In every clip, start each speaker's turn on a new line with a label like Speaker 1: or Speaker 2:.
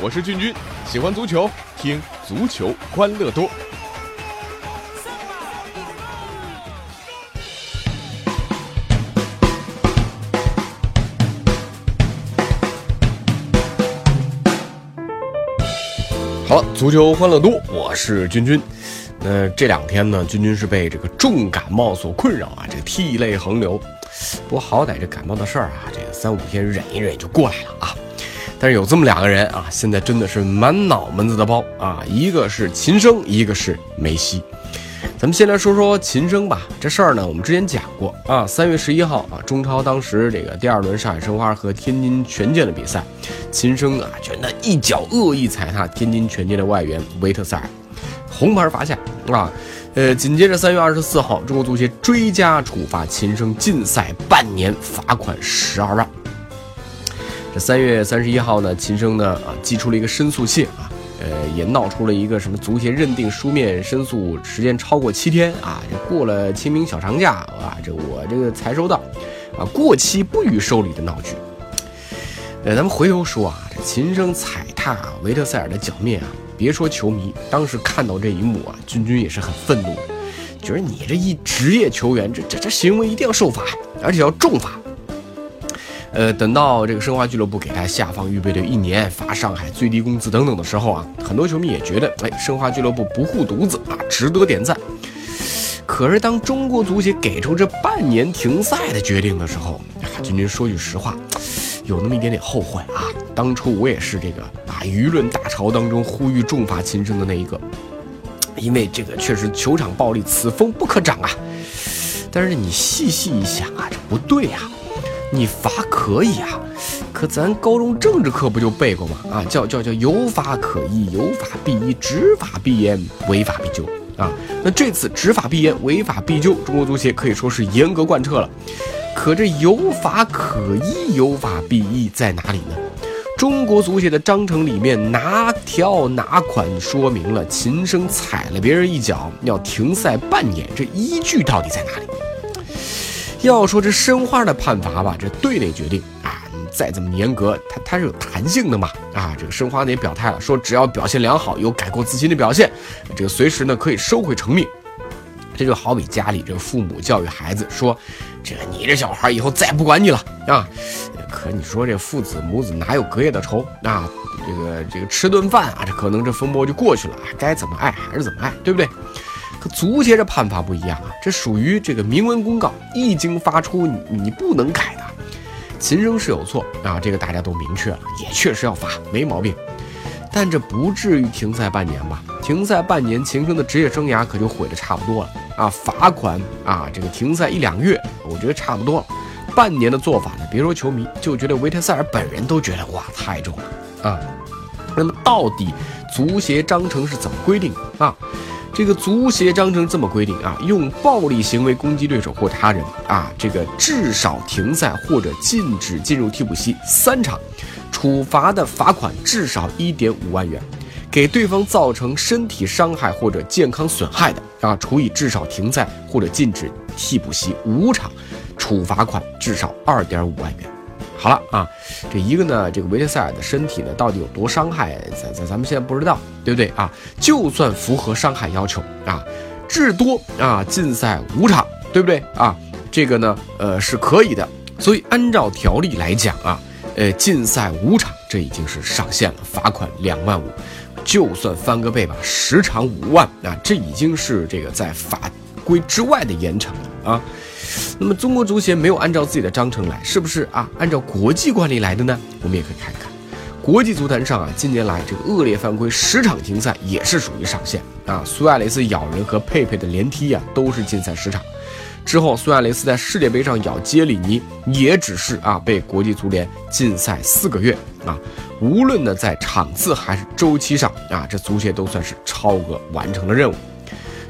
Speaker 1: 我是俊君，喜欢足球，听足球欢乐多。好了，足球欢乐多，我是君君。那这两天呢，君君是被这个重感冒所困扰啊，这个涕泪横流。不过好歹这感冒的事儿啊，这个三五天忍一忍就过来了啊。但是有这么两个人啊，现在真的是满脑门子的包啊，一个是秦升，一个是梅西。咱们先来说说秦升吧。这事儿呢，我们之前讲过啊。三月十一号啊，中超当时这个第二轮上海申花和天津权健的比赛，秦升啊，就那一脚恶意踩踏天津权健的外援维特塞尔，红牌罚下啊。呃，紧接着三月二十四号，中国足协追加处罚秦升禁赛半年，罚款十二万。这三月三十一号呢，秦升呢啊寄出了一个申诉信啊。呃，也闹出了一个什么足协认定书面申诉时间超过七天啊，这过了清明小长假啊，这我这个才收到，啊，过期不予受理的闹剧。呃，咱们回头说啊，这秦升踩踏维特塞尔的脚面啊，别说球迷，当时看到这一幕啊，君君也是很愤怒，觉得你这一职业球员，这这这行为一定要受罚，而且要重罚。呃，等到这个申花俱乐部给他下放预备队一年，发上海最低工资等等的时候啊，很多球迷也觉得，哎，申花俱乐部不护犊子啊，值得点赞。可是当中国足协给出这半年停赛的决定的时候，啊，君君说句实话，有那么一点点后悔啊。当初我也是这个，舆论大潮当中呼吁重罚秦升的那一个，因为这个确实球场暴力，此风不可长啊。但是你细细一想啊，这不对呀。你罚可以啊，可咱高中政治课不就背过吗？啊，叫叫叫有法可依，有法必依，执法必严，违法必究啊。那这次执法必严，违法必究，中国足协可以说是严格贯彻了。可这有法可依，有法必依在哪里呢？中国足协的章程里面哪条哪款说明了秦升踩了别人一脚要停赛半年？这依据到底在哪里？要说这申花的判罚吧，这队内决定啊，再怎么严格，它它是有弹性的嘛啊。这个申花呢也表态了，说只要表现良好，有改过自新的表现，这个随时呢可以收回成命。这就好比家里这个父母教育孩子说，这个你这小孩以后再不管你了啊。可你说这父子母子哪有隔夜的仇啊？这个这个吃顿饭啊，这可能这风波就过去了，该怎么爱还是怎么爱，对不对？可足协这判罚不一样啊，这属于这个明文公告，一经发出，你你不能改的。秦升是有错啊，这个大家都明确了，也确实要罚，没毛病。但这不至于停赛半年吧？停赛半年，秦升的职业生涯可就毁得差不多了啊！罚款啊，这个停赛一两个月，我觉得差不多了。半年的做法呢，别说球迷，就觉得维特塞尔本人都觉得哇，太重了啊！那么到底足协章程是怎么规定啊？这个足协章程这么规定啊，用暴力行为攻击对手或他人啊，这个至少停赛或者禁止进入替补席三场，处罚的罚款至少一点五万元，给对方造成身体伤害或者健康损害的啊，处以至少停赛或者禁止替补席五场，处罚款至少二点五万元。好了啊，这一个呢，这个维特塞尔的身体呢，到底有多伤害，咱咱咱们现在不知道，对不对啊？就算符合伤害要求啊，至多啊禁赛五场，对不对啊？这个呢，呃是可以的。所以按照条例来讲啊，呃禁赛五场，这已经是上限了，罚款两万五。就算翻个倍吧，十场五万啊，这已经是这个在法规之外的严惩了啊。那么中国足协没有按照自己的章程来，是不是啊？按照国际惯例来的呢？我们也可以看一看，国际足坛上啊，近年来这个恶劣犯规十场停赛也是属于上限啊。苏亚雷斯咬人和佩佩的连踢啊，都是禁赛十场。之后苏亚雷斯在世界杯上咬杰里尼，也只是啊被国际足联禁赛四个月啊。无论呢在场次还是周期上啊，这足协都算是超额完成了任务。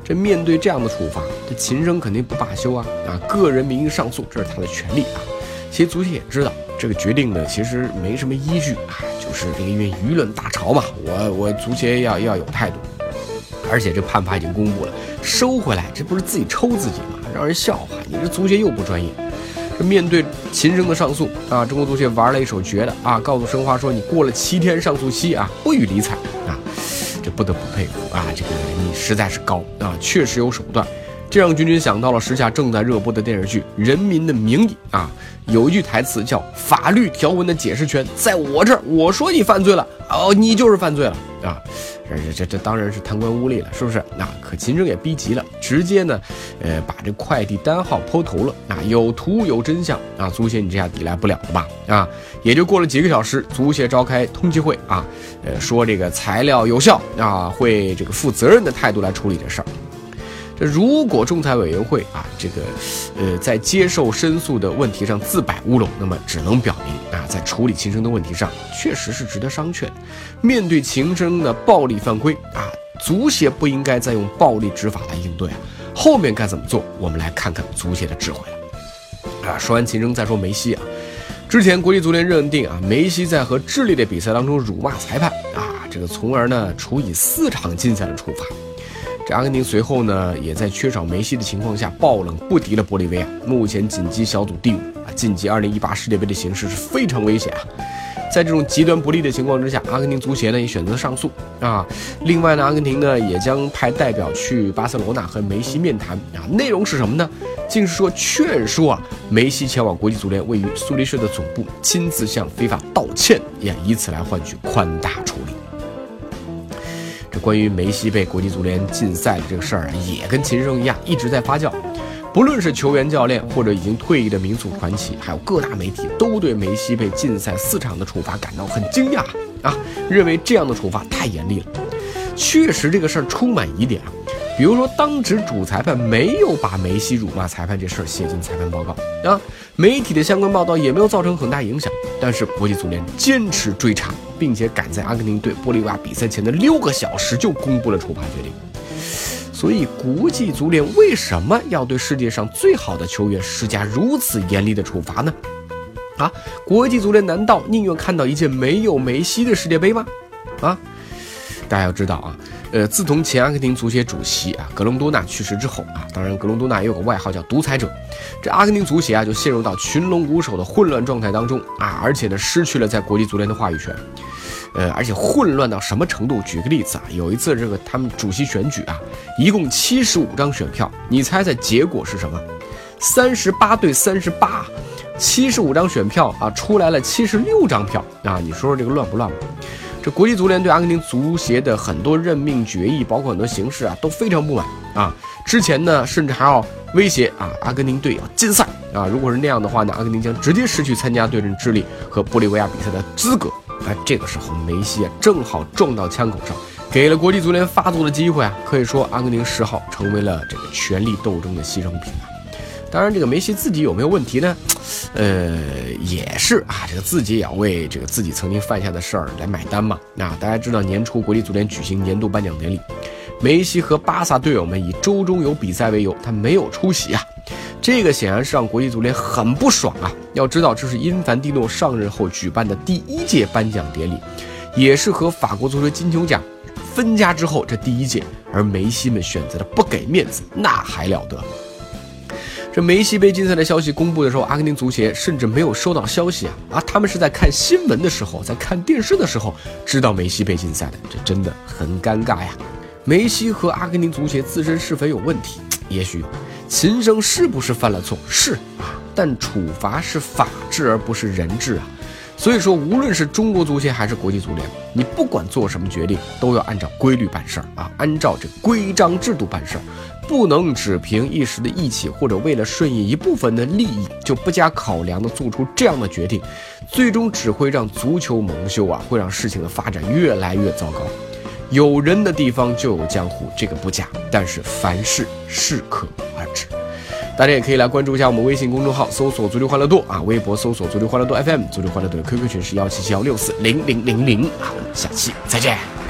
Speaker 1: 这面对这样的处罚，这秦升肯定不罢休啊！啊，个人名义上诉，这是他的权利啊。其实足协也知道这个决定呢，其实没什么依据啊，就是这个因为舆论大潮嘛，我我足协要要有态度。而且这判罚已经公布了，收回来这不是自己抽自己吗？让人笑话！你这足协又不专业。这面对秦升的上诉啊，中国足协玩了一手绝的啊，告诉申花说你过了七天上诉期啊，不予理睬啊，不得不佩服啊，这个你实在是高啊，确实有手段。这让君君想到了时下正在热播的电视剧《人民的名义》啊，有一句台词叫“法律条文的解释权在我这儿，我说你犯罪了，哦，你就是犯罪了啊！这这这当然是贪官污吏了，是不是？那可秦升也逼急了，直接呢，呃，把这快递单号抛头了啊，有图有真相啊，足协你这下抵赖不了了吧？啊，也就过了几个小时，足协召开通气会啊，呃，说这个材料有效啊，会这个负责任的态度来处理这事儿。这如果仲裁委员会啊，这个，呃，在接受申诉的问题上自摆乌龙，那么只能表明啊，在处理秦升的问题上，确实是值得商榷。面对秦升的暴力犯规啊，足协不应该再用暴力执法来应对啊。后面该怎么做？我们来看看足协的智慧了。啊，说完秦升，再说梅西啊。之前国际足联认定啊，梅西在和智利的比赛当中辱骂裁判啊，这个从而呢处以四场禁赛的处罚。这阿根廷随后呢，也在缺少梅西的情况下爆冷不敌了玻利维亚，目前紧急小组第五啊，晋级2018世界杯的形势是非常危险啊。在这种极端不利的情况之下，阿根廷足协呢也选择上诉啊。另外呢，阿根廷呢也将派代表去巴塞罗那和梅西面谈啊。内容是什么呢？竟是说劝说啊梅西前往国际足联位于苏黎世的总部，亲自向非法道歉，也以此来换取宽大处理。关于梅西被国际足联禁赛的这个事儿啊，也跟琴声一样一直在发酵。不论是球员、教练，或者已经退役的民族传奇，还有各大媒体，都对梅西被禁赛四场的处罚感到很惊讶啊，认为这样的处罚太严厉了。确实，这个事儿充满疑点。比如说，当值主裁判没有把梅西辱骂裁判这事儿写进裁判报告啊，媒体的相关报道也没有造成很大影响。但是国际足联坚持追查，并且赶在阿根廷对玻利维亚比赛前的六个小时就公布了处罚决定。所以，国际足联为什么要对世界上最好的球员施加如此严厉的处罚呢？啊，国际足联难道宁愿看到一届没有梅西的世界杯吗？啊？大家要知道啊，呃，自从前阿根廷足协主席啊格隆多纳去世之后啊，当然格隆多纳也有个外号叫独裁者，这阿根廷足协啊就陷入到群龙无首的混乱状态当中啊，而且呢失去了在国际足联的话语权，呃，而且混乱到什么程度？举个例子啊，有一次这个他们主席选举啊，一共七十五张选票，你猜猜结果是什么？三十八对三十八，七十五张选票啊，出来了七十六张票啊，你说说这个乱不乱吧？国际足联对阿根廷足协的很多任命决议，包括很多形式啊，都非常不满啊。之前呢，甚至还要威胁啊，阿根廷队要禁赛啊。如果是那样的话呢，阿根廷将直接失去参加对阵智利和玻利维亚比赛的资格。哎，这个时候梅西啊，正好撞到枪口上，给了国际足联发作的机会啊。可以说，阿根廷十号成为了这个权力斗争的牺牲品啊。当然，这个梅西自己有没有问题呢？呃，也是啊，这个自己也要为这个自己曾经犯下的事儿来买单嘛。那大家知道，年初国际足联举行年度颁奖典礼，梅西和巴萨队友们以周中有比赛为由，他没有出席啊。这个显然是让国际足联很不爽啊。要知道，这是因凡蒂诺上任后举办的第一届颁奖典礼，也是和法国足球金球奖分家之后这第一届，而梅西们选择了不给面子，那还了得？这梅西被禁赛的消息公布的时候，阿根廷足协甚至没有收到消息啊啊！他们是在看新闻的时候，在看电视的时候知道梅西被禁赛的，这真的很尴尬呀。梅西和阿根廷足协自身是否有问题？也许秦升是不是犯了错？是啊，但处罚是法治而不是人治啊。所以说，无论是中国足协还是国际足联，你不管做什么决定，都要按照规律办事儿啊，按照这规章制度办事儿。不能只凭一时的义气，或者为了顺应一部分的利益，就不加考量的做出这样的决定，最终只会让足球蒙羞啊，会让事情的发展越来越糟糕。有人的地方就有江湖，这个不假，但是凡事适可而。大家也可以来关注一下我们微信公众号，搜索“足球欢乐度”啊，微博搜索“足球欢乐度 FM”，足球欢乐度的 QQ 群是幺七七幺六四零零零零好，我们下期再见。